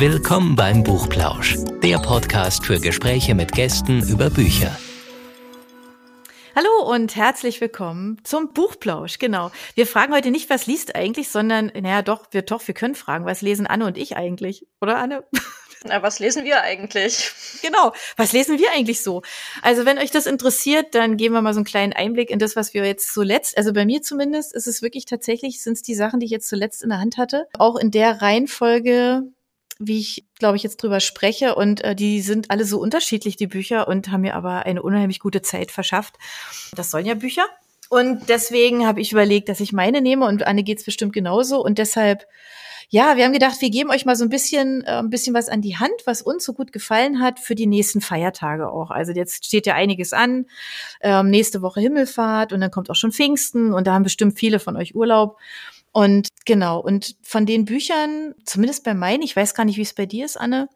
Willkommen beim Buchplausch, der Podcast für Gespräche mit Gästen über Bücher. Hallo und herzlich willkommen zum Buchplausch. Genau. Wir fragen heute nicht, was liest eigentlich, sondern, naja, doch, wir, doch, wir können fragen, was lesen Anne und ich eigentlich? Oder Anne? Na, was lesen wir eigentlich? Genau, was lesen wir eigentlich so? Also, wenn euch das interessiert, dann geben wir mal so einen kleinen Einblick in das, was wir jetzt zuletzt, also bei mir zumindest, ist es wirklich tatsächlich, sind es die Sachen, die ich jetzt zuletzt in der Hand hatte. Auch in der Reihenfolge, wie ich, glaube ich, jetzt drüber spreche. Und äh, die sind alle so unterschiedlich, die Bücher, und haben mir aber eine unheimlich gute Zeit verschafft. Das sollen ja Bücher. Und deswegen habe ich überlegt, dass ich meine nehme und Anne geht's bestimmt genauso. Und deshalb, ja, wir haben gedacht, wir geben euch mal so ein bisschen, äh, ein bisschen was an die Hand, was uns so gut gefallen hat für die nächsten Feiertage auch. Also jetzt steht ja einiges an. Ähm, nächste Woche Himmelfahrt und dann kommt auch schon Pfingsten und da haben bestimmt viele von euch Urlaub. Und genau, und von den Büchern, zumindest bei meinen, ich weiß gar nicht, wie es bei dir ist, Anne,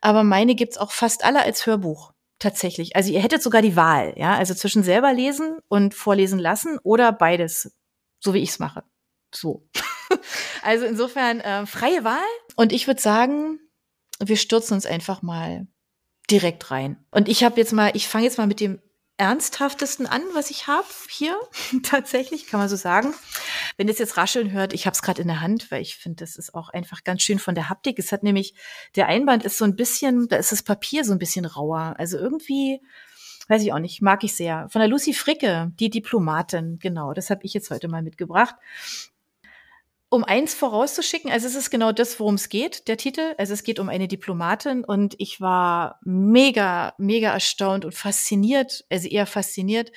aber meine gibt's auch fast alle als Hörbuch. Tatsächlich. Also ihr hättet sogar die Wahl, ja, also zwischen selber lesen und vorlesen lassen oder beides, so wie ich's mache. So. also insofern äh, freie Wahl. Und ich würde sagen, wir stürzen uns einfach mal direkt rein. Und ich habe jetzt mal, ich fange jetzt mal mit dem ernsthaftesten an, was ich habe hier. Tatsächlich, kann man so sagen. Wenn ihr es jetzt rascheln hört, ich habe es gerade in der Hand, weil ich finde, das ist auch einfach ganz schön von der Haptik. Es hat nämlich, der Einband ist so ein bisschen, da ist das Papier so ein bisschen rauer. Also irgendwie, weiß ich auch nicht, mag ich sehr. Von der Lucy Fricke, die Diplomatin, genau, das habe ich jetzt heute mal mitgebracht um eins vorauszuschicken, also es ist genau das, worum es geht, der Titel. Also es geht um eine Diplomatin und ich war mega, mega erstaunt und fasziniert, also eher fasziniert,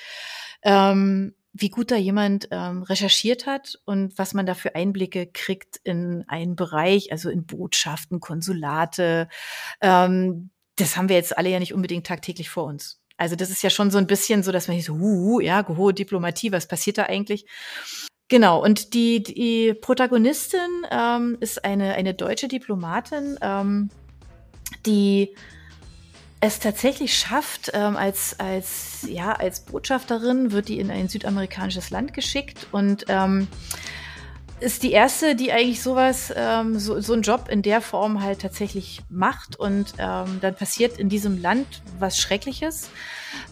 ähm, wie gut da jemand ähm, recherchiert hat und was man da für Einblicke kriegt in einen Bereich, also in Botschaften, Konsulate. Ähm, das haben wir jetzt alle ja nicht unbedingt tagtäglich vor uns. Also das ist ja schon so ein bisschen so, dass man so, uh, ja, hohe Diplomatie, was passiert da eigentlich? Genau, und die, die Protagonistin ähm, ist eine, eine deutsche Diplomatin, ähm, die es tatsächlich schafft, ähm, als, als, ja, als Botschafterin wird die in ein südamerikanisches Land geschickt und ähm, ist die erste, die eigentlich sowas, ähm, so, so einen Job in der Form halt tatsächlich macht und ähm, dann passiert in diesem Land was Schreckliches,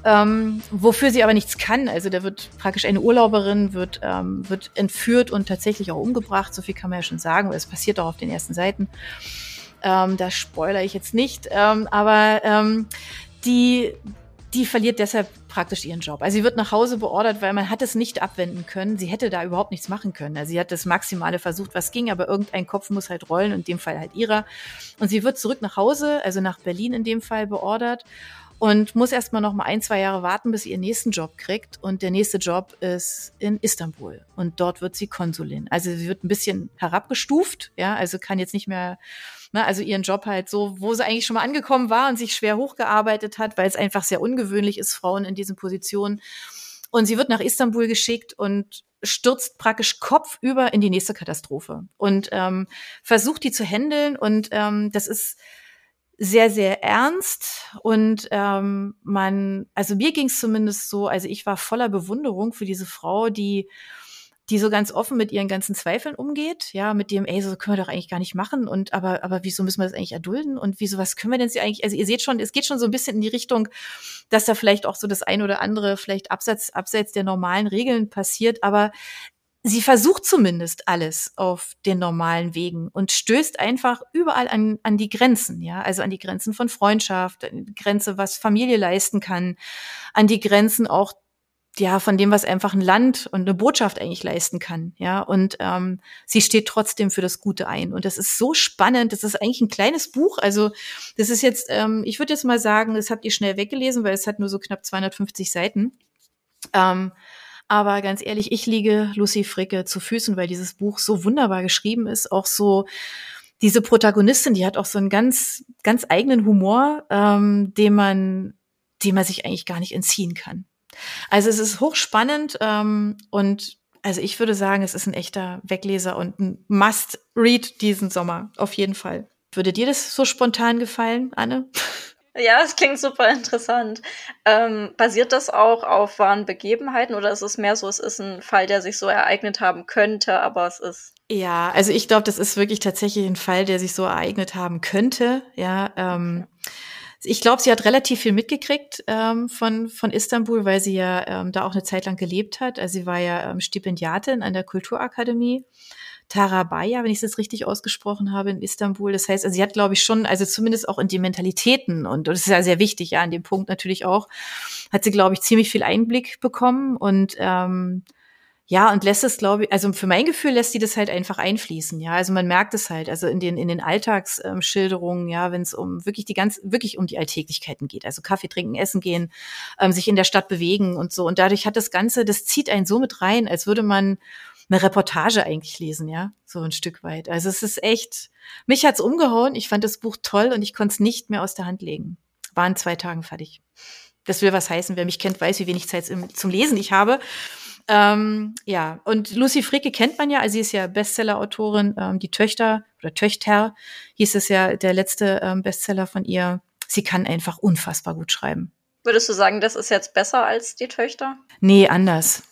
ähm, wofür sie aber nichts kann. Also da wird praktisch eine Urlauberin wird ähm, wird entführt und tatsächlich auch umgebracht. So viel kann man ja schon sagen, weil es passiert auch auf den ersten Seiten. Ähm, da spoiler ich jetzt nicht, ähm, aber ähm, die die verliert deshalb praktisch ihren Job. Also sie wird nach Hause beordert, weil man hat es nicht abwenden können. Sie hätte da überhaupt nichts machen können. Also sie hat das Maximale versucht, was ging, aber irgendein Kopf muss halt rollen, in dem Fall halt ihrer. Und sie wird zurück nach Hause, also nach Berlin in dem Fall beordert und muss erstmal noch mal ein, zwei Jahre warten, bis sie ihren nächsten Job kriegt. Und der nächste Job ist in Istanbul. Und dort wird sie Konsulin. Also sie wird ein bisschen herabgestuft, ja, also kann jetzt nicht mehr Ne, also ihren Job halt so, wo sie eigentlich schon mal angekommen war und sich schwer hochgearbeitet hat, weil es einfach sehr ungewöhnlich ist, Frauen in diesen Positionen. Und sie wird nach Istanbul geschickt und stürzt praktisch kopfüber in die nächste Katastrophe und ähm, versucht die zu handeln. Und ähm, das ist sehr, sehr ernst. Und ähm, man, also mir ging es zumindest so, also ich war voller Bewunderung für diese Frau, die die so ganz offen mit ihren ganzen Zweifeln umgeht, ja, mit dem, ey, so können wir doch eigentlich gar nicht machen und aber, aber wieso müssen wir das eigentlich erdulden und wieso, was können wir denn sie eigentlich, also ihr seht schon, es geht schon so ein bisschen in die Richtung, dass da vielleicht auch so das ein oder andere vielleicht abseits, abseits der normalen Regeln passiert, aber sie versucht zumindest alles auf den normalen Wegen und stößt einfach überall an, an die Grenzen, ja, also an die Grenzen von Freundschaft, an die Grenze, was Familie leisten kann, an die Grenzen auch ja, von dem, was einfach ein Land und eine Botschaft eigentlich leisten kann, ja. Und ähm, sie steht trotzdem für das Gute ein. Und das ist so spannend. Das ist eigentlich ein kleines Buch. Also das ist jetzt, ähm, ich würde jetzt mal sagen, das habt ihr schnell weggelesen, weil es hat nur so knapp 250 Seiten. Ähm, aber ganz ehrlich, ich liege Lucy Fricke zu Füßen, weil dieses Buch so wunderbar geschrieben ist, auch so diese Protagonistin, die hat auch so einen ganz, ganz eigenen Humor, ähm, den man, dem man sich eigentlich gar nicht entziehen kann. Also es ist hochspannend ähm, und also ich würde sagen, es ist ein echter Wegleser und ein Must-Read diesen Sommer, auf jeden Fall. Würde dir das so spontan gefallen, Anne? Ja, es klingt super interessant. Ähm, basiert das auch auf wahren Begebenheiten oder ist es mehr so, es ist ein Fall, der sich so ereignet haben könnte, aber es ist Ja, also ich glaube, das ist wirklich tatsächlich ein Fall, der sich so ereignet haben könnte. Ja, ähm, ich glaube, sie hat relativ viel mitgekriegt ähm, von, von Istanbul, weil sie ja ähm, da auch eine Zeit lang gelebt hat. Also sie war ja ähm, Stipendiatin an der Kulturakademie. Tarabaya, wenn ich es richtig ausgesprochen habe, in Istanbul. Das heißt, also sie hat, glaube ich, schon, also zumindest auch in die Mentalitäten, und das ist ja sehr wichtig, ja, an dem Punkt natürlich auch, hat sie, glaube ich, ziemlich viel Einblick bekommen und ähm, ja, und lässt es, glaube ich, also für mein Gefühl lässt sie das halt einfach einfließen, ja. Also man merkt es halt, also in den, in den Alltagsschilderungen, ja, wenn es um wirklich die ganz, wirklich um die Alltäglichkeiten geht. Also Kaffee trinken, essen gehen, ähm, sich in der Stadt bewegen und so. Und dadurch hat das Ganze, das zieht einen so mit rein, als würde man eine Reportage eigentlich lesen, ja, so ein Stück weit. Also es ist echt, mich hat's umgehauen. Ich fand das Buch toll und ich konnte es nicht mehr aus der Hand legen. War in zwei Tagen fertig. Das will was heißen. Wer mich kennt, weiß, wie wenig Zeit zum Lesen ich habe. Ähm, ja, und Lucy Fricke kennt man ja, also sie ist ja Bestseller-Autorin, ähm, die Töchter oder Töchter hieß es ja, der letzte ähm, Bestseller von ihr. Sie kann einfach unfassbar gut schreiben. Würdest du sagen, das ist jetzt besser als die Töchter? Nee, anders.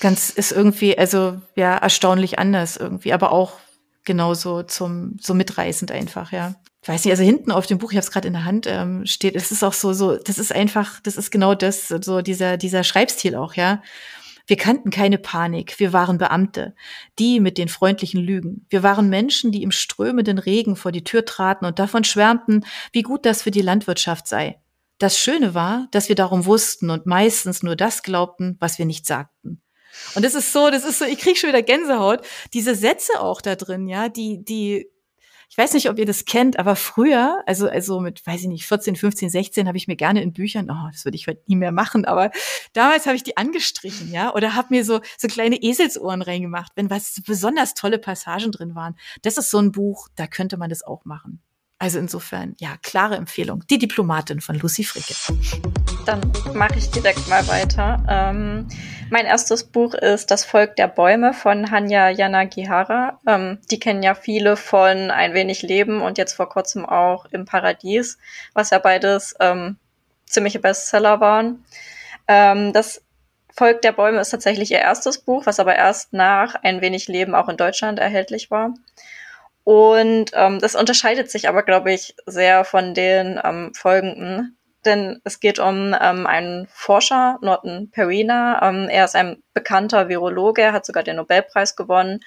Ganz ist irgendwie, also ja, erstaunlich anders irgendwie, aber auch genauso zum so mitreißend einfach, ja. Ich weiß nicht, also hinten auf dem Buch, ich habe es gerade in der Hand, ähm, steht, es ist auch so, so, das ist einfach, das ist genau das, so dieser, dieser Schreibstil auch, ja. Wir kannten keine Panik, wir waren Beamte, die mit den freundlichen Lügen. Wir waren Menschen, die im strömenden Regen vor die Tür traten und davon schwärmten, wie gut das für die Landwirtschaft sei. Das Schöne war, dass wir darum wussten und meistens nur das glaubten, was wir nicht sagten. Und das ist so, das ist so, ich krieg schon wieder Gänsehaut. Diese Sätze auch da drin, ja, die, die ich weiß nicht, ob ihr das kennt, aber früher, also, also mit, weiß ich nicht, 14, 15, 16, habe ich mir gerne in Büchern, oh, das würde ich heute nie mehr machen, aber damals habe ich die angestrichen, ja, oder habe mir so, so kleine Eselsohren reingemacht, wenn was besonders tolle Passagen drin waren. Das ist so ein Buch, da könnte man das auch machen. Also insofern, ja, klare Empfehlung. Die Diplomatin von Lucy Fricke. Dann mache ich direkt mal weiter. Ähm, mein erstes Buch ist Das Volk der Bäume von Hanya Yanagihara. Ähm, die kennen ja viele von Ein wenig Leben und jetzt vor kurzem auch Im Paradies, was ja beides ähm, ziemliche Bestseller waren. Ähm, das Volk der Bäume ist tatsächlich ihr erstes Buch, was aber erst nach Ein wenig Leben auch in Deutschland erhältlich war. Und ähm, das unterscheidet sich aber, glaube ich, sehr von den ähm, folgenden denn es geht um ähm, einen Forscher, Norton Perina. Ähm, er ist ein bekannter Virologe, er hat sogar den Nobelpreis gewonnen.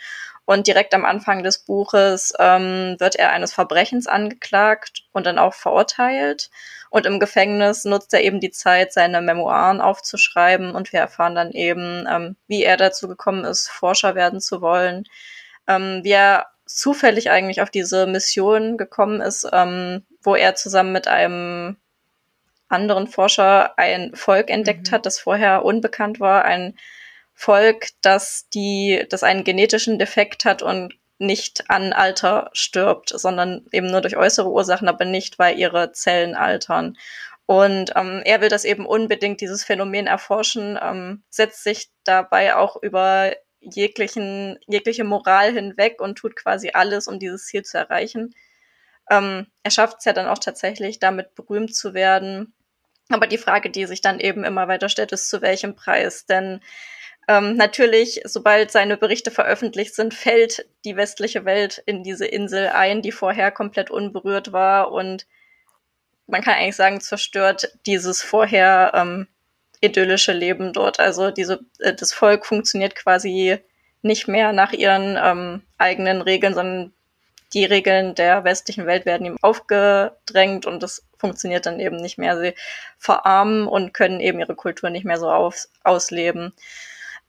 Und direkt am Anfang des Buches ähm, wird er eines Verbrechens angeklagt und dann auch verurteilt. Und im Gefängnis nutzt er eben die Zeit, seine Memoiren aufzuschreiben. Und wir erfahren dann eben, ähm, wie er dazu gekommen ist, Forscher werden zu wollen, ähm, wie er zufällig eigentlich auf diese Mission gekommen ist, ähm, wo er zusammen mit einem anderen Forscher ein Volk entdeckt mhm. hat, das vorher unbekannt war, ein Volk, das die, das einen genetischen Defekt hat und nicht an Alter stirbt, sondern eben nur durch äußere Ursachen, aber nicht, weil ihre Zellen altern. Und ähm, er will das eben unbedingt, dieses Phänomen erforschen, ähm, setzt sich dabei auch über jeglichen, jegliche Moral hinweg und tut quasi alles, um dieses Ziel zu erreichen. Ähm, er schafft es ja dann auch tatsächlich, damit berühmt zu werden aber die Frage, die sich dann eben immer weiter stellt, ist, zu welchem Preis? Denn ähm, natürlich, sobald seine Berichte veröffentlicht sind, fällt die westliche Welt in diese Insel ein, die vorher komplett unberührt war und man kann eigentlich sagen, zerstört dieses vorher ähm, idyllische Leben dort. Also diese, äh, das Volk funktioniert quasi nicht mehr nach ihren ähm, eigenen Regeln, sondern die Regeln der westlichen Welt werden ihm aufgedrängt und das funktioniert dann eben nicht mehr. Sie verarmen und können eben ihre Kultur nicht mehr so aus, ausleben.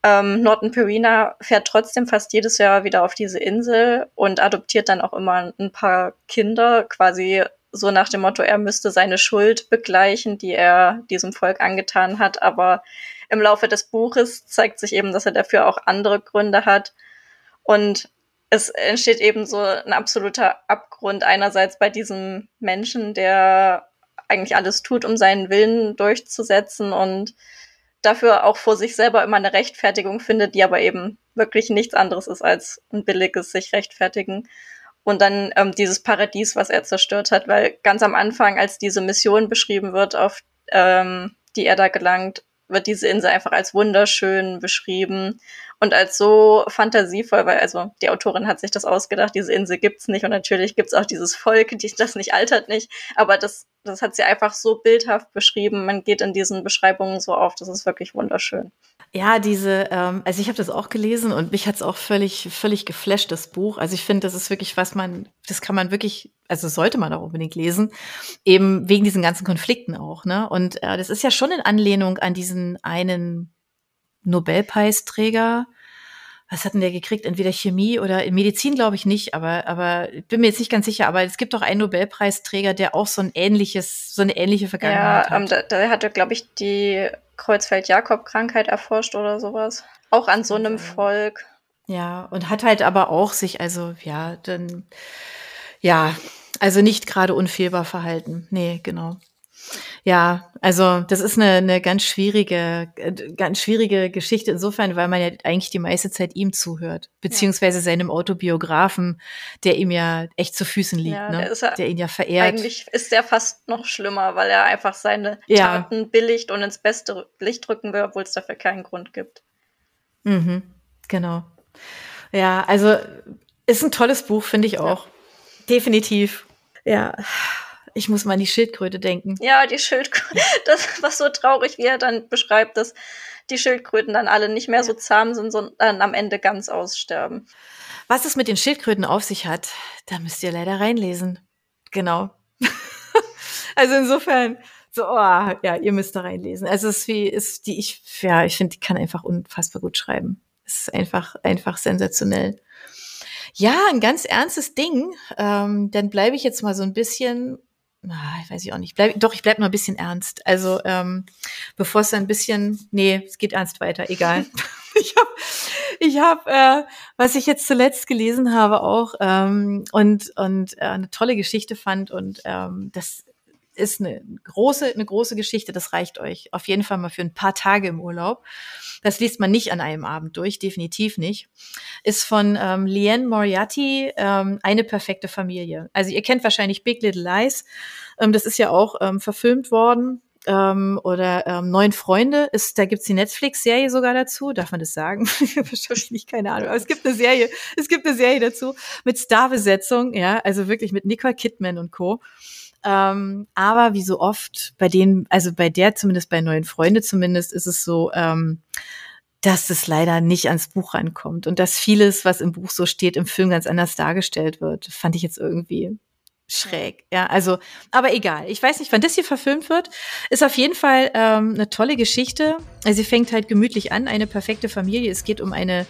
Ähm, Norton Perina fährt trotzdem fast jedes Jahr wieder auf diese Insel und adoptiert dann auch immer ein paar Kinder, quasi so nach dem Motto, er müsste seine Schuld begleichen, die er diesem Volk angetan hat. Aber im Laufe des Buches zeigt sich eben, dass er dafür auch andere Gründe hat. Und es entsteht eben so ein absoluter Abgrund einerseits bei diesem Menschen, der eigentlich alles tut, um seinen Willen durchzusetzen und dafür auch vor sich selber immer eine Rechtfertigung findet, die aber eben wirklich nichts anderes ist als ein billiges sich rechtfertigen. Und dann ähm, dieses Paradies, was er zerstört hat, weil ganz am Anfang, als diese Mission beschrieben wird, auf ähm, die er da gelangt, wird diese Insel einfach als wunderschön beschrieben und als so fantasievoll, weil also die Autorin hat sich das ausgedacht, diese Insel gibt's nicht und natürlich gibt's auch dieses Volk, die, das nicht altert nicht, aber das, das hat sie einfach so bildhaft beschrieben, man geht in diesen Beschreibungen so auf, das ist wirklich wunderschön. Ja, diese, ähm, also ich habe das auch gelesen und mich hat's auch völlig, völlig geflasht, das Buch. Also ich finde, das ist wirklich, was man, das kann man wirklich, also sollte man auch unbedingt lesen, eben wegen diesen ganzen Konflikten auch, ne? Und äh, das ist ja schon in Anlehnung an diesen einen Nobelpreisträger. Was hat denn der gekriegt? Entweder Chemie oder in Medizin glaube ich nicht, aber, aber ich bin mir jetzt nicht ganz sicher. Aber es gibt doch einen Nobelpreisträger, der auch so ein ähnliches, so eine ähnliche Vergangenheit ja, ähm, hat. Ja, da, da hatte, glaube ich, die Kreuzfeld-Jakob-Krankheit erforscht oder sowas. Auch an so einem Volk. Ja, und hat halt aber auch sich, also ja, dann, ja, also nicht gerade unfehlbar verhalten. Nee, genau. Ja, also das ist eine, eine ganz schwierige, ganz schwierige Geschichte insofern, weil man ja eigentlich die meiste Zeit ihm zuhört, beziehungsweise seinem Autobiografen, der ihm ja echt zu Füßen liegt, ja, ne? der, der ihn ja verehrt. Eigentlich ist der fast noch schlimmer, weil er einfach seine ja. Taten billigt und ins beste Licht rücken will, obwohl es dafür keinen Grund gibt. Mhm, genau. Ja, also ist ein tolles Buch, finde ich auch. Ja. Definitiv. Ja. Ich muss mal an die Schildkröte denken. Ja, die Schildkröte. Das war so traurig, wie er dann beschreibt, dass die Schildkröten dann alle nicht mehr so zahm sind, sondern am Ende ganz aussterben. Was es mit den Schildkröten auf sich hat, da müsst ihr leider reinlesen. Genau. also insofern, so, oh, ja, ihr müsst da reinlesen. Also es ist wie, ist die, ich, ja, ich finde, die kann einfach unfassbar gut schreiben. Es ist einfach, einfach sensationell. Ja, ein ganz ernstes Ding. Ähm, dann bleibe ich jetzt mal so ein bisschen ah, ich weiß ich auch nicht. Bleib, doch, ich bleib mal ein bisschen ernst. Also ähm, bevor es ein bisschen, nee, es geht ernst weiter, egal. ich habe, ich hab, äh, was ich jetzt zuletzt gelesen habe auch ähm, und und äh, eine tolle Geschichte fand und ähm, das ist eine große, eine große Geschichte. Das reicht euch auf jeden Fall mal für ein paar Tage im Urlaub. Das liest man nicht an einem Abend durch, definitiv nicht. Ist von ähm, Liane Moriarty, ähm, eine perfekte Familie. Also ihr kennt wahrscheinlich Big Little Lies. Ähm, das ist ja auch ähm, verfilmt worden. Ähm, oder ähm, Neun Freunde, ist, da gibt's die Netflix-Serie sogar dazu. Darf man das sagen? Wahrscheinlich keine Ahnung. Aber es gibt eine Serie, es gibt eine Serie dazu mit Starbesetzung, ja, also wirklich mit Nicole Kidman und Co. Ähm, aber wie so oft bei denen, also bei der zumindest bei neuen Freunde zumindest, ist es so, ähm, dass es leider nicht ans Buch rankommt und dass vieles, was im Buch so steht, im Film ganz anders dargestellt wird. Fand ich jetzt irgendwie schräg. Ja, also, aber egal. Ich weiß nicht, wann das hier verfilmt wird. Ist auf jeden Fall ähm, eine tolle Geschichte. Sie fängt halt gemütlich an, eine perfekte Familie. Es geht um eine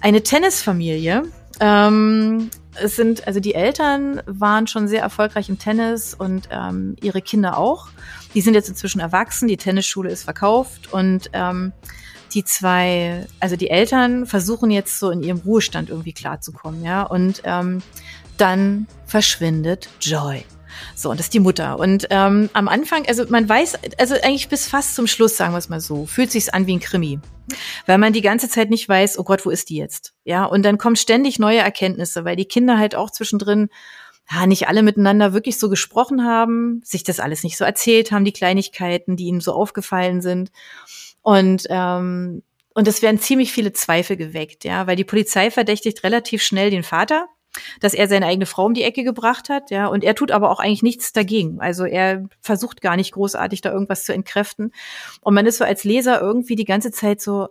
eine Tennisfamilie. Ähm, es sind, also die Eltern waren schon sehr erfolgreich im Tennis und ähm, ihre Kinder auch. Die sind jetzt inzwischen erwachsen, die Tennisschule ist verkauft und ähm, die zwei, also die Eltern versuchen jetzt so in ihrem Ruhestand irgendwie klarzukommen, ja. Und ähm, dann verschwindet Joy. So, und das ist die Mutter. Und ähm, am Anfang, also man weiß, also eigentlich bis fast zum Schluss, sagen wir es mal so, fühlt sich's an wie ein Krimi. Weil man die ganze Zeit nicht weiß, oh Gott, wo ist die jetzt? Ja, und dann kommen ständig neue Erkenntnisse, weil die Kinder halt auch zwischendrin ja, nicht alle miteinander wirklich so gesprochen haben, sich das alles nicht so erzählt haben, die Kleinigkeiten, die ihnen so aufgefallen sind. Und ähm, und es werden ziemlich viele Zweifel geweckt, ja, weil die Polizei verdächtigt relativ schnell den Vater, dass er seine eigene Frau um die Ecke gebracht hat, ja, und er tut aber auch eigentlich nichts dagegen. Also er versucht gar nicht großartig da irgendwas zu entkräften. Und man ist so als Leser irgendwie die ganze Zeit so,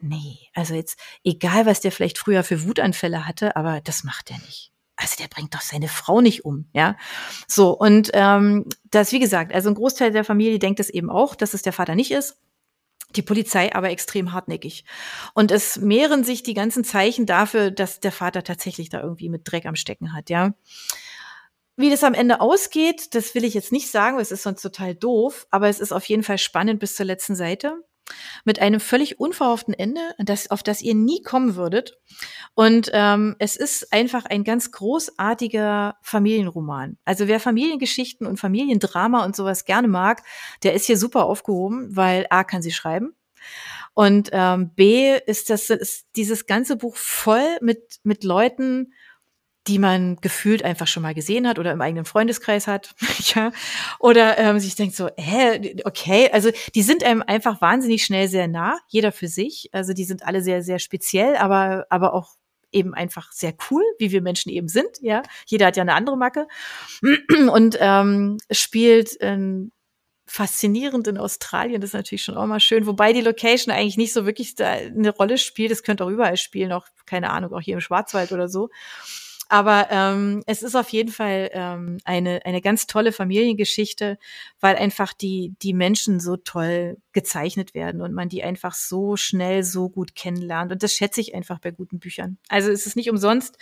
nee, also jetzt, egal was der vielleicht früher für Wutanfälle hatte, aber das macht er nicht. Also der bringt doch seine Frau nicht um, ja. So, und ähm, das, wie gesagt, also ein Großteil der Familie denkt es eben auch, dass es der Vater nicht ist die Polizei aber extrem hartnäckig. Und es mehren sich die ganzen Zeichen dafür, dass der Vater tatsächlich da irgendwie mit Dreck am Stecken hat, ja. Wie das am Ende ausgeht, das will ich jetzt nicht sagen, es ist sonst total doof, aber es ist auf jeden Fall spannend bis zur letzten Seite mit einem völlig unverhofften Ende, das, auf das ihr nie kommen würdet. Und ähm, es ist einfach ein ganz großartiger Familienroman. Also wer Familiengeschichten und Familiendrama und sowas gerne mag, der ist hier super aufgehoben, weil A kann sie schreiben. Und ähm, B ist das ist dieses ganze Buch voll mit mit Leuten, die man gefühlt einfach schon mal gesehen hat oder im eigenen Freundeskreis hat, ja, oder ähm, sich denkt so, hä, okay, also die sind einem einfach wahnsinnig schnell sehr nah, jeder für sich, also die sind alle sehr, sehr speziell, aber, aber auch eben einfach sehr cool, wie wir Menschen eben sind, ja, jeder hat ja eine andere Macke und ähm, spielt ähm, faszinierend in Australien, das ist natürlich schon auch mal schön, wobei die Location eigentlich nicht so wirklich da eine Rolle spielt, das könnte auch überall spielen, auch, keine Ahnung, auch hier im Schwarzwald oder so. Aber ähm, es ist auf jeden Fall ähm, eine, eine ganz tolle Familiengeschichte, weil einfach die, die Menschen so toll gezeichnet werden und man die einfach so schnell, so gut kennenlernt. Und das schätze ich einfach bei guten Büchern. Also es ist nicht umsonst,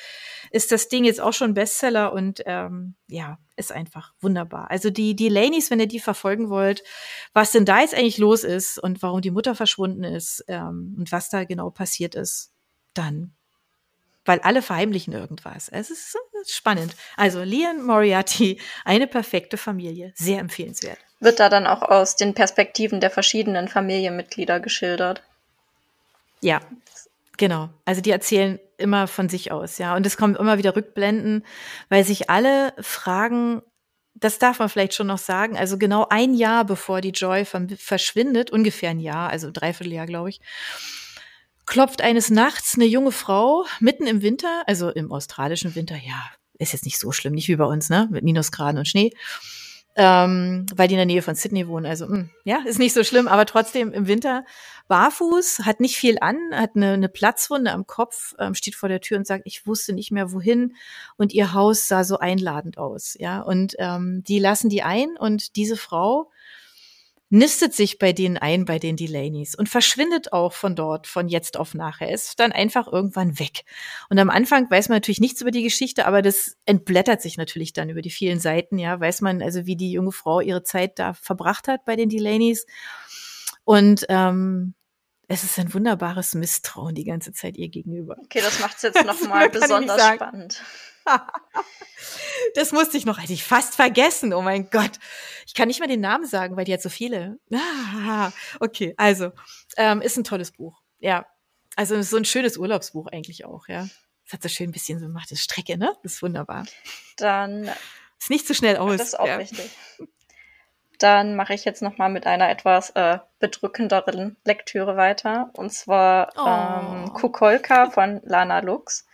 ist das Ding jetzt auch schon Bestseller und ähm, ja, ist einfach wunderbar. Also die, die Lanies, wenn ihr die verfolgen wollt, was denn da jetzt eigentlich los ist und warum die Mutter verschwunden ist ähm, und was da genau passiert ist, dann weil alle verheimlichen irgendwas. Es ist, spannend. Also Lian Moriarty, eine perfekte Familie, sehr empfehlenswert. Wird da dann auch aus den Perspektiven der verschiedenen Familienmitglieder geschildert? Ja, genau. Also die erzählen immer von sich aus, ja. Und es kommen immer wieder Rückblenden, weil sich alle fragen, das darf man vielleicht schon noch sagen, also genau ein Jahr bevor die Joy verschwindet, ungefähr ein Jahr, also dreiviertel Jahr, glaube ich, klopft eines Nachts eine junge Frau mitten im Winter, also im australischen Winter, ja, ist jetzt nicht so schlimm, nicht wie bei uns, ne, mit Minusgraden und Schnee, ähm, weil die in der Nähe von Sydney wohnen. Also mh, hm, ja, ist nicht so schlimm, aber trotzdem im Winter barfuß, hat nicht viel an, hat eine, eine Platzwunde am Kopf, ähm, steht vor der Tür und sagt, ich wusste nicht mehr wohin und ihr Haus sah so einladend aus, ja, und ähm, die lassen die ein und diese Frau nistet sich bei denen ein, bei den Delaneys und verschwindet auch von dort, von jetzt auf nachher. Ist dann einfach irgendwann weg. Und am Anfang weiß man natürlich nichts über die Geschichte, aber das entblättert sich natürlich dann über die vielen Seiten, ja. Weiß man also, wie die junge Frau ihre Zeit da verbracht hat bei den Delaneys. Und ähm, es ist ein wunderbares Misstrauen die ganze Zeit ihr gegenüber. Okay, das macht es jetzt nochmal besonders spannend. das musste ich noch, hätte ich fast vergessen. Oh mein Gott. Ich kann nicht mal den Namen sagen, weil die hat so viele. Okay, also, ähm, ist ein tolles Buch. Ja. Also so ein schönes Urlaubsbuch eigentlich auch, ja. Es hat so schön ein bisschen so gemacht, das Strecke, ne? Das ist wunderbar. Dann. Ist nicht zu so schnell aus. Das ist auch ja. richtig. Dann mache ich jetzt noch mal mit einer etwas äh, bedrückenderen Lektüre weiter. Und zwar oh. ähm, Kukolka von Lana Lux.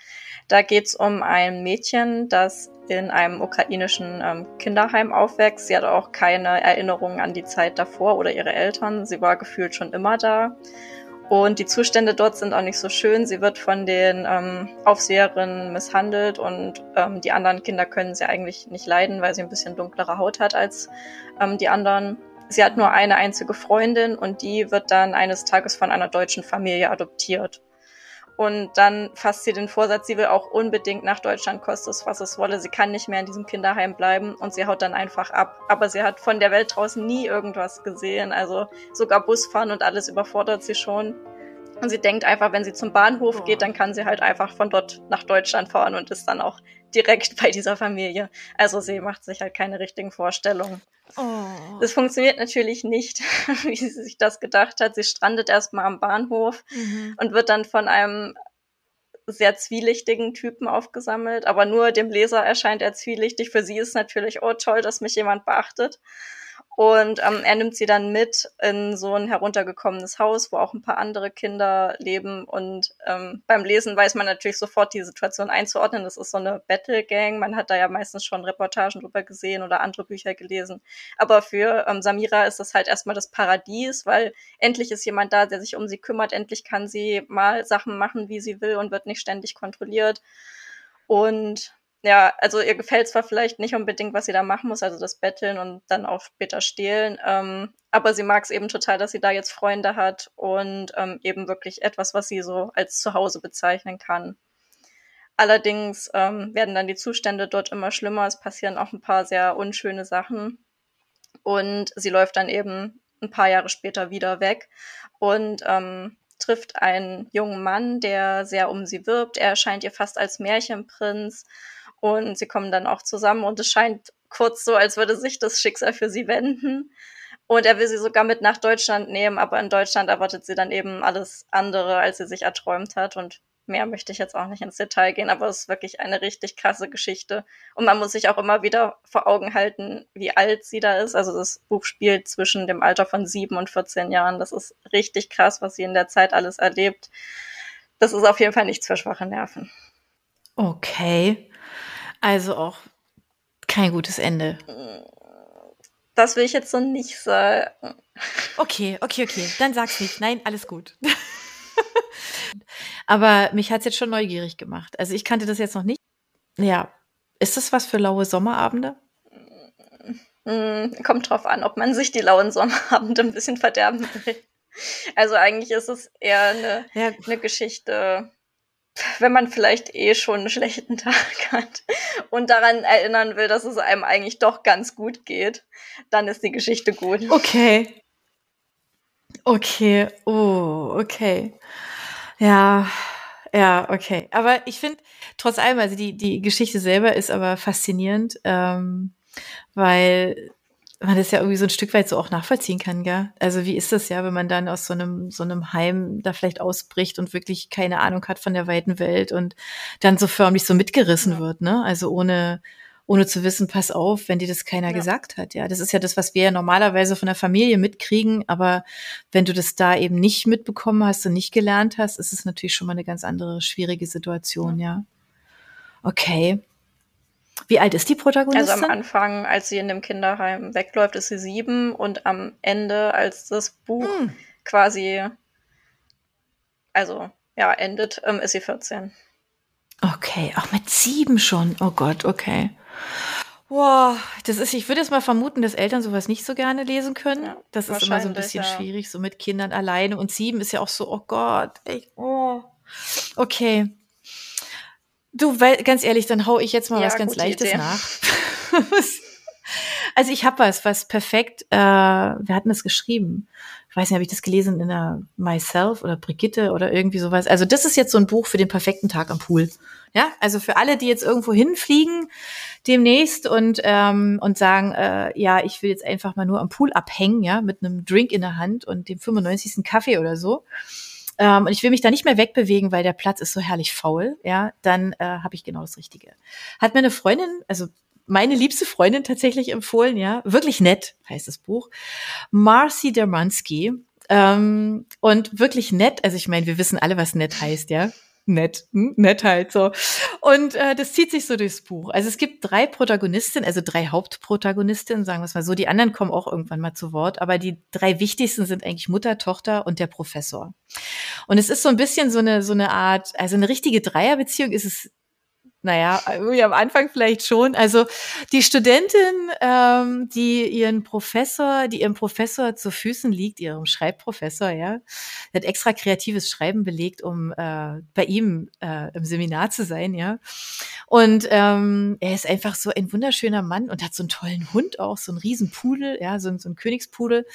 Da geht es um ein Mädchen, das in einem ukrainischen ähm, Kinderheim aufwächst. Sie hat auch keine Erinnerungen an die Zeit davor oder ihre Eltern. Sie war gefühlt schon immer da. Und die Zustände dort sind auch nicht so schön. Sie wird von den ähm, Aufseherinnen misshandelt und ähm, die anderen Kinder können sie eigentlich nicht leiden, weil sie ein bisschen dunklere Haut hat als ähm, die anderen. Sie hat nur eine einzige Freundin und die wird dann eines Tages von einer deutschen Familie adoptiert. Und dann fasst sie den Vorsatz, sie will auch unbedingt nach Deutschland, kostet es, was es wolle. Sie kann nicht mehr in diesem Kinderheim bleiben und sie haut dann einfach ab. Aber sie hat von der Welt draußen nie irgendwas gesehen. Also sogar Busfahren und alles überfordert sie schon. Und sie denkt einfach, wenn sie zum Bahnhof geht, dann kann sie halt einfach von dort nach Deutschland fahren und ist dann auch direkt bei dieser Familie. Also sie macht sich halt keine richtigen Vorstellungen. Oh. Das funktioniert natürlich nicht, wie sie sich das gedacht hat. Sie strandet erstmal am Bahnhof mhm. und wird dann von einem sehr zwielichtigen Typen aufgesammelt, aber nur dem Leser erscheint er zwielichtig. Für sie ist natürlich, oh toll, dass mich jemand beachtet. Und ähm, er nimmt sie dann mit in so ein heruntergekommenes Haus, wo auch ein paar andere Kinder leben. Und ähm, beim Lesen weiß man natürlich sofort die Situation einzuordnen. Das ist so eine Battle Gang. Man hat da ja meistens schon Reportagen drüber gesehen oder andere Bücher gelesen. Aber für ähm, Samira ist das halt erstmal das Paradies, weil endlich ist jemand da, der sich um sie kümmert. Endlich kann sie mal Sachen machen, wie sie will und wird nicht ständig kontrolliert. Und ja, also ihr gefällt zwar vielleicht nicht unbedingt, was sie da machen muss, also das Betteln und dann auch später stehlen, ähm, aber sie mag es eben total, dass sie da jetzt Freunde hat und ähm, eben wirklich etwas, was sie so als Zuhause bezeichnen kann. Allerdings ähm, werden dann die Zustände dort immer schlimmer, es passieren auch ein paar sehr unschöne Sachen und sie läuft dann eben ein paar Jahre später wieder weg und ähm, trifft einen jungen Mann, der sehr um sie wirbt. Er erscheint ihr fast als Märchenprinz und sie kommen dann auch zusammen und es scheint kurz so, als würde sich das Schicksal für sie wenden. Und er will sie sogar mit nach Deutschland nehmen, aber in Deutschland erwartet sie dann eben alles andere, als sie sich erträumt hat. Und mehr möchte ich jetzt auch nicht ins Detail gehen, aber es ist wirklich eine richtig krasse Geschichte. Und man muss sich auch immer wieder vor Augen halten, wie alt sie da ist. Also das Buch spielt zwischen dem Alter von sieben und 14 Jahren. Das ist richtig krass, was sie in der Zeit alles erlebt. Das ist auf jeden Fall nichts für schwache Nerven. Okay. Also auch kein gutes Ende. Das will ich jetzt so nicht sagen. Okay, okay, okay. Dann sag's nicht. Nein, alles gut. Aber mich hat's jetzt schon neugierig gemacht. Also ich kannte das jetzt noch nicht. Ja. Ist das was für laue Sommerabende? Mm, kommt drauf an, ob man sich die lauen Sommerabende ein bisschen verderben will. Also eigentlich ist es eher eine, ja. eine Geschichte, wenn man vielleicht eh schon einen schlechten Tag hat und daran erinnern will, dass es einem eigentlich doch ganz gut geht, dann ist die Geschichte gut. Okay. Okay. Oh, okay. Ja, ja, okay. Aber ich finde trotz allem, also die, die Geschichte selber ist aber faszinierend, ähm, weil man das ja irgendwie so ein Stück weit so auch nachvollziehen kann, gell? Also wie ist das ja, wenn man dann aus so einem, so einem Heim da vielleicht ausbricht und wirklich keine Ahnung hat von der weiten Welt und dann so förmlich so mitgerissen ja. wird, ne? Also ohne, ohne zu wissen, pass auf, wenn dir das keiner ja. gesagt hat. Ja, das ist ja das, was wir ja normalerweise von der Familie mitkriegen. Aber wenn du das da eben nicht mitbekommen hast und nicht gelernt hast, ist es natürlich schon mal eine ganz andere schwierige Situation, ja. ja. Okay. Wie alt ist die Protagonistin? Also am Anfang, als sie in dem Kinderheim wegläuft, ist sie sieben und am Ende, als das Buch hm. quasi, also ja, endet, ähm, ist sie 14. Okay, auch mit sieben schon. Oh Gott, okay. Boah, das ist, ich würde jetzt mal vermuten, dass Eltern sowas nicht so gerne lesen können. Ja, das ist immer so ein bisschen ja. schwierig, so mit Kindern alleine. Und sieben ist ja auch so, oh Gott, echt, oh. Okay. Du, weil, ganz ehrlich, dann hau ich jetzt mal ja, was ganz Leichtes Idee. nach. also ich habe was, was perfekt, äh, wir hatten es geschrieben. Ich weiß nicht, habe ich das gelesen in der Myself oder Brigitte oder irgendwie sowas. Also das ist jetzt so ein Buch für den perfekten Tag am Pool. Ja, also für alle, die jetzt irgendwo hinfliegen demnächst und ähm, und sagen, äh, ja, ich will jetzt einfach mal nur am Pool abhängen, ja, mit einem Drink in der Hand und dem 95. Kaffee oder so ähm, und ich will mich da nicht mehr wegbewegen, weil der Platz ist so herrlich faul, ja, dann äh, habe ich genau das Richtige. Hat mir eine Freundin, also meine liebste Freundin tatsächlich empfohlen, ja, wirklich nett heißt das Buch, Marcy Dermansky. Ähm, und wirklich nett, also ich meine, wir wissen alle, was nett heißt, ja nett, nett halt so. Und äh, das zieht sich so durchs Buch. Also es gibt drei Protagonistinnen, also drei Hauptprotagonistinnen, sagen wir es mal so. Die anderen kommen auch irgendwann mal zu Wort, aber die drei wichtigsten sind eigentlich Mutter, Tochter und der Professor. Und es ist so ein bisschen so eine so eine Art, also eine richtige Dreierbeziehung ist es naja, irgendwie am Anfang vielleicht schon. Also die Studentin, ähm, die ihren Professor, die ihrem Professor zu Füßen liegt, ihrem Schreibprofessor, ja, hat extra kreatives Schreiben belegt, um äh, bei ihm äh, im Seminar zu sein, ja. Und ähm, er ist einfach so ein wunderschöner Mann und hat so einen tollen Hund auch, so einen riesen Pudel, ja, so, so einen Königspudel.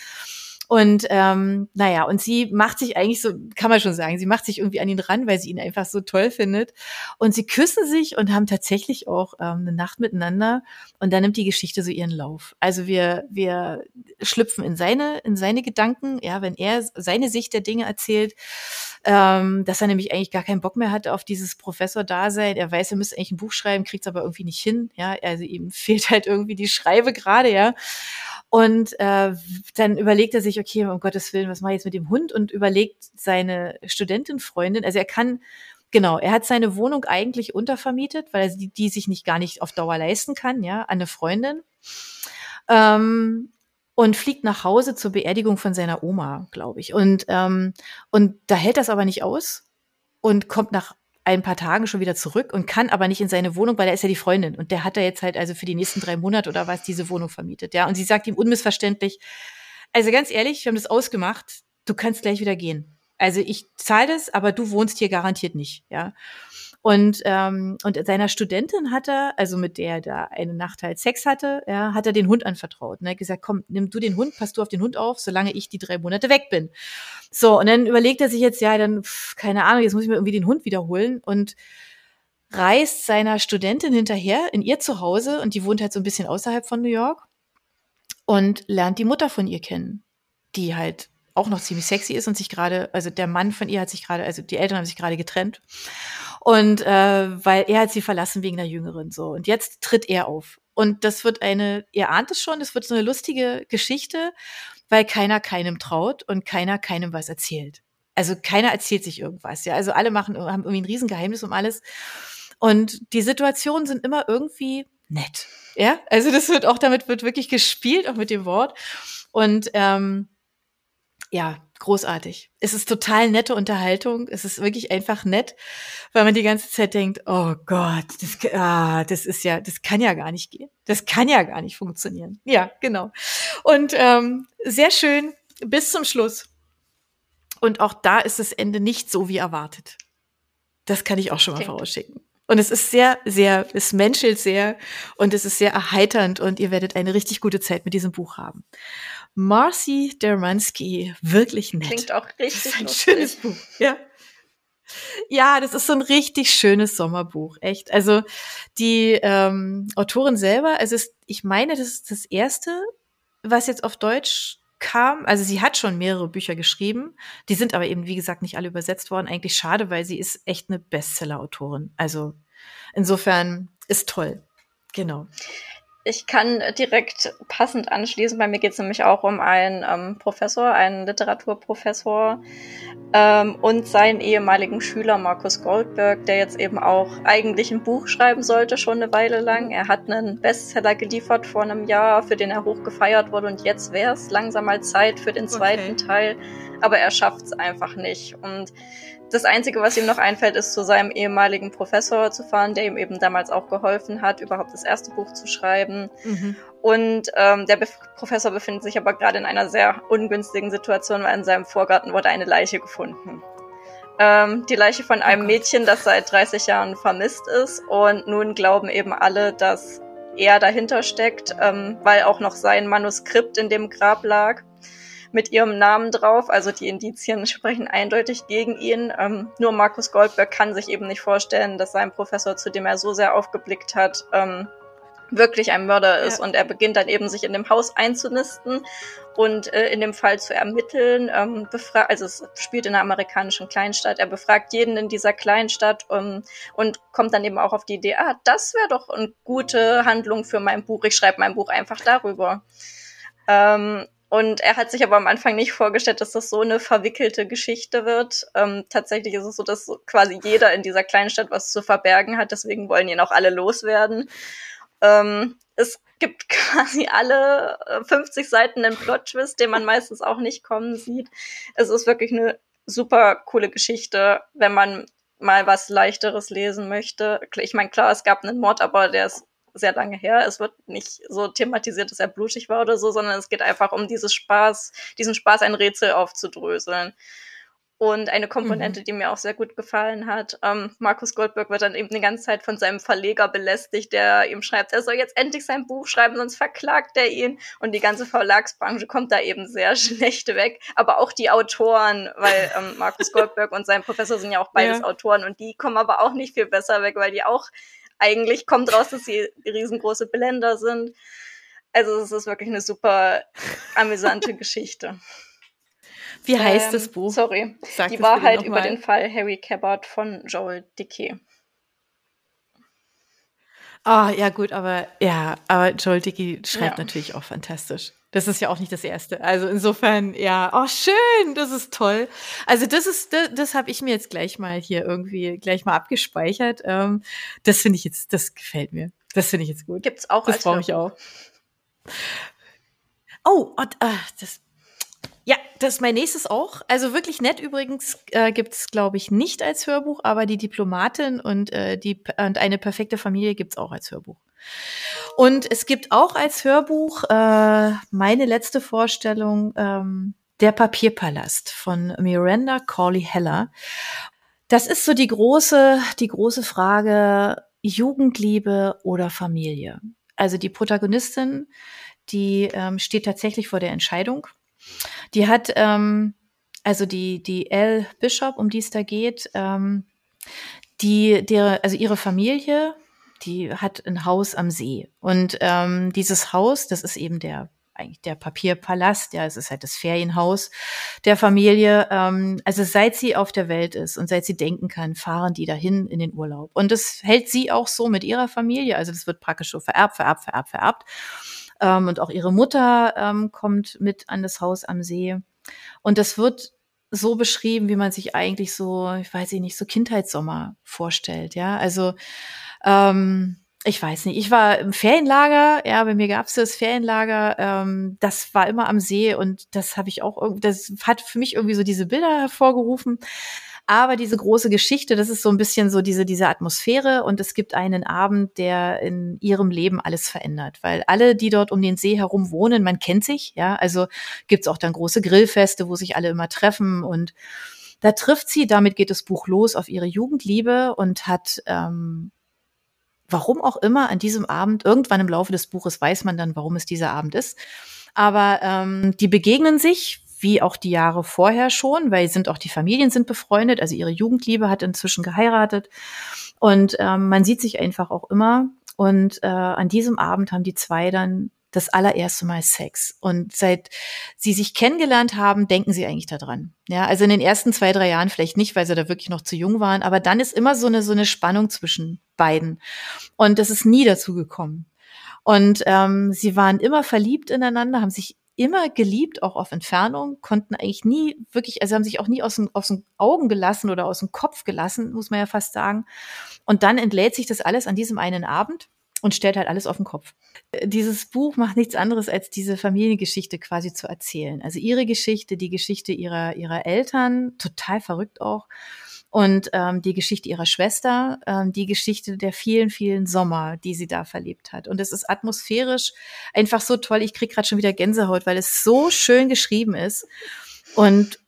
Und ähm, naja, und sie macht sich eigentlich so, kann man schon sagen, sie macht sich irgendwie an ihn ran, weil sie ihn einfach so toll findet. Und sie küssen sich und haben tatsächlich auch ähm, eine Nacht miteinander. Und dann nimmt die Geschichte so ihren Lauf. Also wir, wir schlüpfen in seine, in seine Gedanken, ja, wenn er seine Sicht der Dinge erzählt, ähm, dass er nämlich eigentlich gar keinen Bock mehr hat auf dieses Professor-Dasein. Er weiß, er müsste eigentlich ein Buch schreiben, kriegt es aber irgendwie nicht hin. Ja, also ihm fehlt halt irgendwie die Schreibe gerade, ja. Und äh, dann überlegt er sich, okay, um Gottes Willen, was mache ich jetzt mit dem Hund? Und überlegt seine Studentenfreundin, also er kann, genau, er hat seine Wohnung eigentlich untervermietet, weil er die, die sich nicht gar nicht auf Dauer leisten kann, ja, an eine Freundin. Ähm, und fliegt nach Hause zur Beerdigung von seiner Oma, glaube ich. Und, ähm, und da hält das aber nicht aus und kommt nach ein paar Tagen schon wieder zurück und kann aber nicht in seine Wohnung, weil er ist ja die Freundin und der hat er jetzt halt also für die nächsten drei Monate oder was diese Wohnung vermietet, ja. Und sie sagt ihm unmissverständlich, also ganz ehrlich, wir haben das ausgemacht, du kannst gleich wieder gehen. Also ich zahle das, aber du wohnst hier garantiert nicht, ja. Und, ähm, und seiner Studentin hat er, also mit der er da eine Nacht halt Sex hatte, ja, hat er den Hund anvertraut. Und er hat gesagt, komm, nimm du den Hund, pass du auf den Hund auf, solange ich die drei Monate weg bin. So, und dann überlegt er sich jetzt, ja, dann, pff, keine Ahnung, jetzt muss ich mir irgendwie den Hund wiederholen und reist seiner Studentin hinterher in ihr Zuhause und die wohnt halt so ein bisschen außerhalb von New York und lernt die Mutter von ihr kennen, die halt auch noch ziemlich sexy ist und sich gerade, also der Mann von ihr hat sich gerade, also die Eltern haben sich gerade getrennt. Und äh, weil er hat sie verlassen wegen einer Jüngeren so. Und jetzt tritt er auf. Und das wird eine, ihr ahnt es schon, das wird so eine lustige Geschichte, weil keiner keinem traut und keiner keinem was erzählt. Also keiner erzählt sich irgendwas, ja. Also alle machen, haben irgendwie ein Riesengeheimnis um alles. Und die Situationen sind immer irgendwie nett. Ja, also das wird auch, damit wird wirklich gespielt, auch mit dem Wort. Und ähm, ja, großartig. Es ist total nette Unterhaltung. Es ist wirklich einfach nett, weil man die ganze Zeit denkt, oh Gott, das, ah, das ist ja, das kann ja gar nicht gehen. Das kann ja gar nicht funktionieren. Ja, genau. Und ähm, sehr schön bis zum Schluss. Und auch da ist das Ende nicht so wie erwartet. Das kann ich auch schon mal vorausschicken. Und es ist sehr, sehr, es menschelt sehr und es ist sehr erheiternd und ihr werdet eine richtig gute Zeit mit diesem Buch haben. Marcy Dermansky, wirklich nett. Klingt auch richtig das ist ein lustig. schönes Buch, ja. Ja, das ist so ein richtig schönes Sommerbuch, echt. Also die ähm, Autorin selber, also es, ich meine, das ist das erste, was jetzt auf Deutsch kam. Also sie hat schon mehrere Bücher geschrieben, die sind aber eben wie gesagt nicht alle übersetzt worden. Eigentlich schade, weil sie ist echt eine Bestseller-Autorin. Also insofern ist toll. Genau. Ich kann direkt passend anschließen. Bei mir geht es nämlich auch um einen ähm, Professor, einen Literaturprofessor ähm, und seinen ehemaligen Schüler Markus Goldberg, der jetzt eben auch eigentlich ein Buch schreiben sollte, schon eine Weile lang. Er hat einen Bestseller geliefert vor einem Jahr, für den er hoch gefeiert wurde und jetzt wäre es langsam mal Zeit für den zweiten okay. Teil. Aber er schafft es einfach nicht. Und das Einzige, was ihm noch einfällt, ist zu seinem ehemaligen Professor zu fahren, der ihm eben damals auch geholfen hat, überhaupt das erste Buch zu schreiben. Mhm. Und ähm, der Be Professor befindet sich aber gerade in einer sehr ungünstigen Situation, weil in seinem Vorgarten wurde eine Leiche gefunden. Ähm, die Leiche von einem oh Mädchen, das seit 30 Jahren vermisst ist. Und nun glauben eben alle, dass er dahinter steckt, ähm, weil auch noch sein Manuskript in dem Grab lag mit ihrem Namen drauf. Also die Indizien sprechen eindeutig gegen ihn. Ähm, nur Markus Goldberg kann sich eben nicht vorstellen, dass sein Professor, zu dem er so sehr aufgeblickt hat, ähm, wirklich ein Mörder ist. Ja. Und er beginnt dann eben sich in dem Haus einzunisten und äh, in dem Fall zu ermitteln. Ähm, also es spielt in einer amerikanischen Kleinstadt. Er befragt jeden in dieser Kleinstadt um, und kommt dann eben auch auf die Idee, ah, das wäre doch eine gute Handlung für mein Buch. Ich schreibe mein Buch einfach darüber. Ähm, und er hat sich aber am Anfang nicht vorgestellt, dass das so eine verwickelte Geschichte wird. Ähm, tatsächlich ist es so, dass quasi jeder in dieser kleinen Stadt was zu verbergen hat. Deswegen wollen ihn auch alle loswerden. Ähm, es gibt quasi alle 50 äh, Seiten einen Plot-Twist, den man meistens auch nicht kommen sieht. Es ist wirklich eine super coole Geschichte, wenn man mal was leichteres lesen möchte. Ich meine, klar, es gab einen Mord, aber der ist sehr lange her. Es wird nicht so thematisiert, dass er blutig war oder so, sondern es geht einfach um dieses Spaß, diesen Spaß, ein Rätsel aufzudröseln. Und eine Komponente, mhm. die mir auch sehr gut gefallen hat, ähm, Markus Goldberg wird dann eben die ganze Zeit von seinem Verleger belästigt, der ihm schreibt, er soll jetzt endlich sein Buch schreiben, sonst verklagt er ihn. Und die ganze Verlagsbranche kommt da eben sehr schlecht weg. Aber auch die Autoren, weil ähm, Markus Goldberg und sein Professor sind ja auch beides ja. Autoren und die kommen aber auch nicht viel besser weg, weil die auch eigentlich kommt raus, dass sie riesengroße Blender sind. Also es ist wirklich eine super amüsante Geschichte. Wie heißt ähm, das Buch? Sorry, Sag die Wahrheit über den Fall Harry Cabot von Joel Dickey. Ah, oh, ja gut, aber ja, aber Joel Dickey schreibt ja. natürlich auch fantastisch. Das ist ja auch nicht das erste. Also insofern, ja, oh schön, das ist toll. Also das ist, das, das habe ich mir jetzt gleich mal hier irgendwie gleich mal abgespeichert. Ähm, das finde ich jetzt, das gefällt mir. Das finde ich jetzt gut. Gibt's auch. Das brauche ich auch. Oh, und, äh, das. Ja, das ist mein nächstes auch. Also wirklich nett übrigens äh, gibt's glaube ich, nicht als Hörbuch, aber die Diplomatin und, äh, die, und eine perfekte Familie gibt's auch als Hörbuch. Und es gibt auch als Hörbuch äh, meine letzte Vorstellung, ähm, Der Papierpalast von Miranda Corley Heller. Das ist so die große, die große Frage Jugendliebe oder Familie. Also die Protagonistin, die ähm, steht tatsächlich vor der Entscheidung. Die hat, ähm, also die, die Elle Bishop, um die es da geht, ähm, die, der, also ihre Familie die hat ein Haus am See. Und ähm, dieses Haus, das ist eben der eigentlich der Papierpalast, ja, es ist halt das Ferienhaus der Familie. Ähm, also seit sie auf der Welt ist und seit sie denken kann, fahren die dahin in den Urlaub. Und das hält sie auch so mit ihrer Familie. Also das wird praktisch so vererbt, vererbt, vererbt, vererbt. Ähm, und auch ihre Mutter ähm, kommt mit an das Haus am See. Und das wird so beschrieben, wie man sich eigentlich so, ich weiß nicht, so Kindheitssommer vorstellt, ja. Also ähm, ich weiß nicht, ich war im Ferienlager, ja, bei mir gab's das Ferienlager, ähm, das war immer am See und das habe ich auch, das hat für mich irgendwie so diese Bilder hervorgerufen. Aber diese große Geschichte, das ist so ein bisschen so diese, diese Atmosphäre und es gibt einen Abend, der in ihrem Leben alles verändert, weil alle, die dort um den See herum wohnen, man kennt sich, ja, also gibt's auch dann große Grillfeste, wo sich alle immer treffen und da trifft sie, damit geht das Buch los, auf ihre Jugendliebe und hat ähm, warum auch immer an diesem Abend, irgendwann im Laufe des Buches weiß man dann, warum es dieser Abend ist. Aber ähm, die begegnen sich, wie auch die Jahre vorher schon, weil sind auch die Familien sind befreundet, also ihre Jugendliebe hat inzwischen geheiratet. Und ähm, man sieht sich einfach auch immer. Und äh, an diesem Abend haben die zwei dann das allererste Mal Sex. Und seit sie sich kennengelernt haben, denken sie eigentlich daran. Ja, also in den ersten zwei, drei Jahren vielleicht nicht, weil sie da wirklich noch zu jung waren, aber dann ist immer so eine, so eine Spannung zwischen beiden. Und das ist nie dazu gekommen. Und ähm, sie waren immer verliebt ineinander, haben sich immer geliebt, auch auf Entfernung, konnten eigentlich nie wirklich, also haben sich auch nie aus, den, aus den Augen gelassen oder aus dem Kopf gelassen, muss man ja fast sagen. Und dann entlädt sich das alles an diesem einen Abend und stellt halt alles auf den Kopf. Dieses Buch macht nichts anderes, als diese Familiengeschichte quasi zu erzählen. Also ihre Geschichte, die Geschichte ihrer, ihrer Eltern, total verrückt auch. Und ähm, die Geschichte ihrer Schwester, ähm, die Geschichte der vielen, vielen Sommer, die sie da verlebt hat. Und es ist atmosphärisch einfach so toll. Ich krieg gerade schon wieder Gänsehaut, weil es so schön geschrieben ist. Und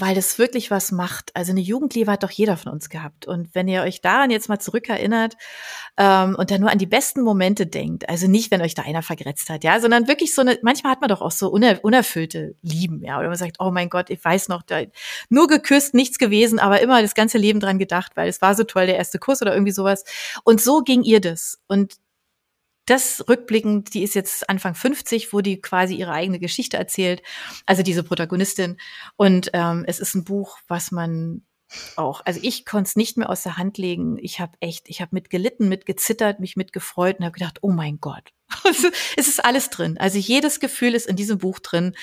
weil das wirklich was macht. Also eine Jugendliebe hat doch jeder von uns gehabt. Und wenn ihr euch daran jetzt mal zurückerinnert ähm, und dann nur an die besten Momente denkt, also nicht, wenn euch da einer vergrätzt hat, ja, sondern wirklich so eine, manchmal hat man doch auch so uner unerfüllte Lieben, ja, oder man sagt, oh mein Gott, ich weiß noch, da, nur geküsst, nichts gewesen, aber immer das ganze Leben dran gedacht, weil es war so toll, der erste Kuss oder irgendwie sowas. Und so ging ihr das. Und das rückblickend, die ist jetzt Anfang 50, wo die quasi ihre eigene Geschichte erzählt, also diese Protagonistin. Und ähm, es ist ein Buch, was man auch, also ich konnte es nicht mehr aus der Hand legen. Ich habe echt, ich habe mitgelitten, mitgezittert, mich mitgefreut und habe gedacht, oh mein Gott, es ist alles drin. Also jedes Gefühl ist in diesem Buch drin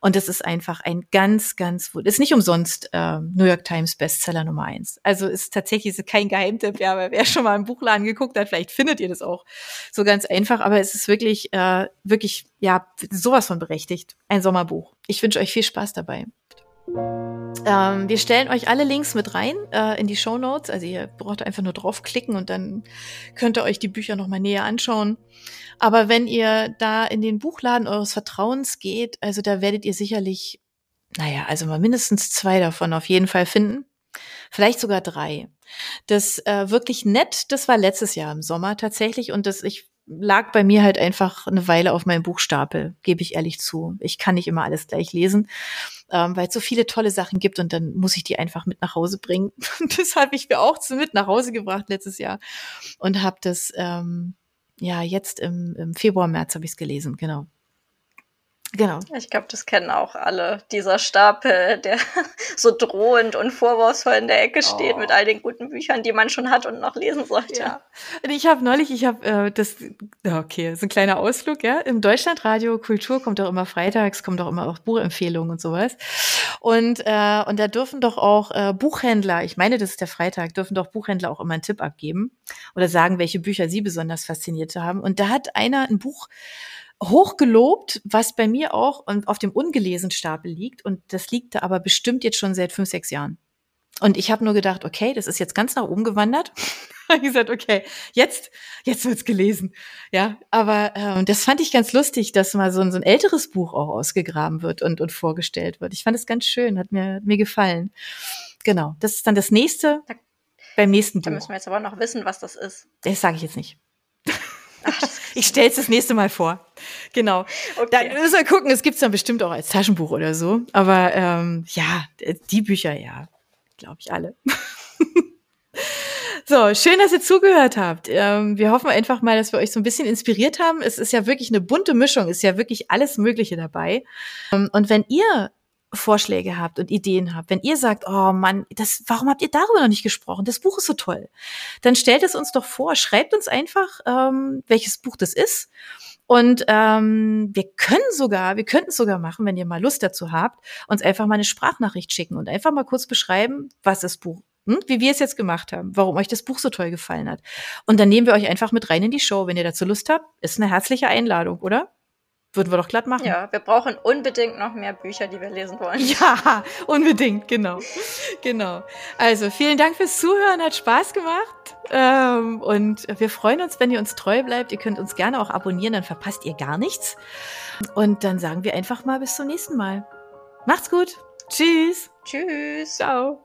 und es ist einfach ein ganz, ganz, ist nicht umsonst äh, New York Times Bestseller Nummer eins. Also ist tatsächlich ist kein Geheimtipp, ja, aber wer schon mal im Buchladen geguckt hat, vielleicht findet ihr das auch so ganz einfach. Aber es ist wirklich, äh, wirklich, ja, sowas von berechtigt. Ein Sommerbuch. Ich wünsche euch viel Spaß dabei. Ähm, wir stellen euch alle Links mit rein äh, in die Show Notes. Also ihr braucht einfach nur draufklicken und dann könnt ihr euch die Bücher nochmal näher anschauen. Aber wenn ihr da in den Buchladen eures Vertrauens geht, also da werdet ihr sicherlich, naja, also mal mindestens zwei davon auf jeden Fall finden. Vielleicht sogar drei. Das äh, wirklich nett, das war letztes Jahr im Sommer tatsächlich und das ich lag bei mir halt einfach eine Weile auf meinem Buchstapel, gebe ich ehrlich zu. Ich kann nicht immer alles gleich lesen, ähm, weil es so viele tolle Sachen gibt und dann muss ich die einfach mit nach Hause bringen. das habe ich mir auch zu mit nach Hause gebracht letztes Jahr und habe das ähm, ja jetzt im, im Februar, März habe ich es gelesen, genau. Genau. Ich glaube, das kennen auch alle. Dieser Stapel, der so drohend und vorwurfsvoll in der Ecke steht oh. mit all den guten Büchern, die man schon hat und noch lesen sollte. Ja. Ich habe neulich, ich habe äh, das, okay, so ein kleiner Ausflug, ja. Im Deutschlandradio Kultur kommt auch immer freitags, kommt auch immer auch Buchempfehlungen und sowas. Und, äh, und da dürfen doch auch äh, Buchhändler, ich meine, das ist der Freitag, dürfen doch Buchhändler auch immer einen Tipp abgeben oder sagen, welche Bücher sie besonders fasziniert haben. Und da hat einer ein Buch hochgelobt, was bei mir auch auf dem ungelesen Stapel liegt. Und das liegt da aber bestimmt jetzt schon seit fünf, sechs Jahren. Und ich habe nur gedacht, okay, das ist jetzt ganz nach oben gewandert. ich gesagt, okay, jetzt, jetzt wird's gelesen. Ja, aber äh, das fand ich ganz lustig, dass mal so ein, so ein älteres Buch auch ausgegraben wird und, und vorgestellt wird. Ich fand es ganz schön, hat mir, hat mir gefallen. Genau, das ist dann das nächste da, beim nächsten Buch. Da müssen wir jetzt aber noch wissen, was das ist. Das sage ich jetzt nicht. Ach, ich stelle es das nächste Mal vor. Genau. Okay. Dann müssen wir gucken, es gibt es dann bestimmt auch als Taschenbuch oder so. Aber ähm, ja, die Bücher, ja, glaube ich alle. So, schön, dass ihr zugehört habt. Ähm, wir hoffen einfach mal, dass wir euch so ein bisschen inspiriert haben. Es ist ja wirklich eine bunte Mischung, ist ja wirklich alles Mögliche dabei. Ähm, und wenn ihr Vorschläge habt und Ideen habt, wenn ihr sagt, oh Mann, das, warum habt ihr darüber noch nicht gesprochen? Das Buch ist so toll. Dann stellt es uns doch vor, schreibt uns einfach, ähm, welches Buch das ist. Und ähm, wir können sogar, wir könnten es sogar machen, wenn ihr mal Lust dazu habt, uns einfach mal eine Sprachnachricht schicken und einfach mal kurz beschreiben, was das Buch hm, wie wir es jetzt gemacht haben, warum euch das Buch so toll gefallen hat. Und dann nehmen wir euch einfach mit rein in die Show, wenn ihr dazu Lust habt. Ist eine herzliche Einladung, oder? Würden wir doch glatt machen. Ja, wir brauchen unbedingt noch mehr Bücher, die wir lesen wollen. Ja, unbedingt, genau. genau. Also vielen Dank fürs Zuhören, hat Spaß gemacht. Ähm, und wir freuen uns, wenn ihr uns treu bleibt. Ihr könnt uns gerne auch abonnieren, dann verpasst ihr gar nichts. Und dann sagen wir einfach mal bis zum nächsten Mal. Macht's gut. Tschüss. Tschüss. Ciao.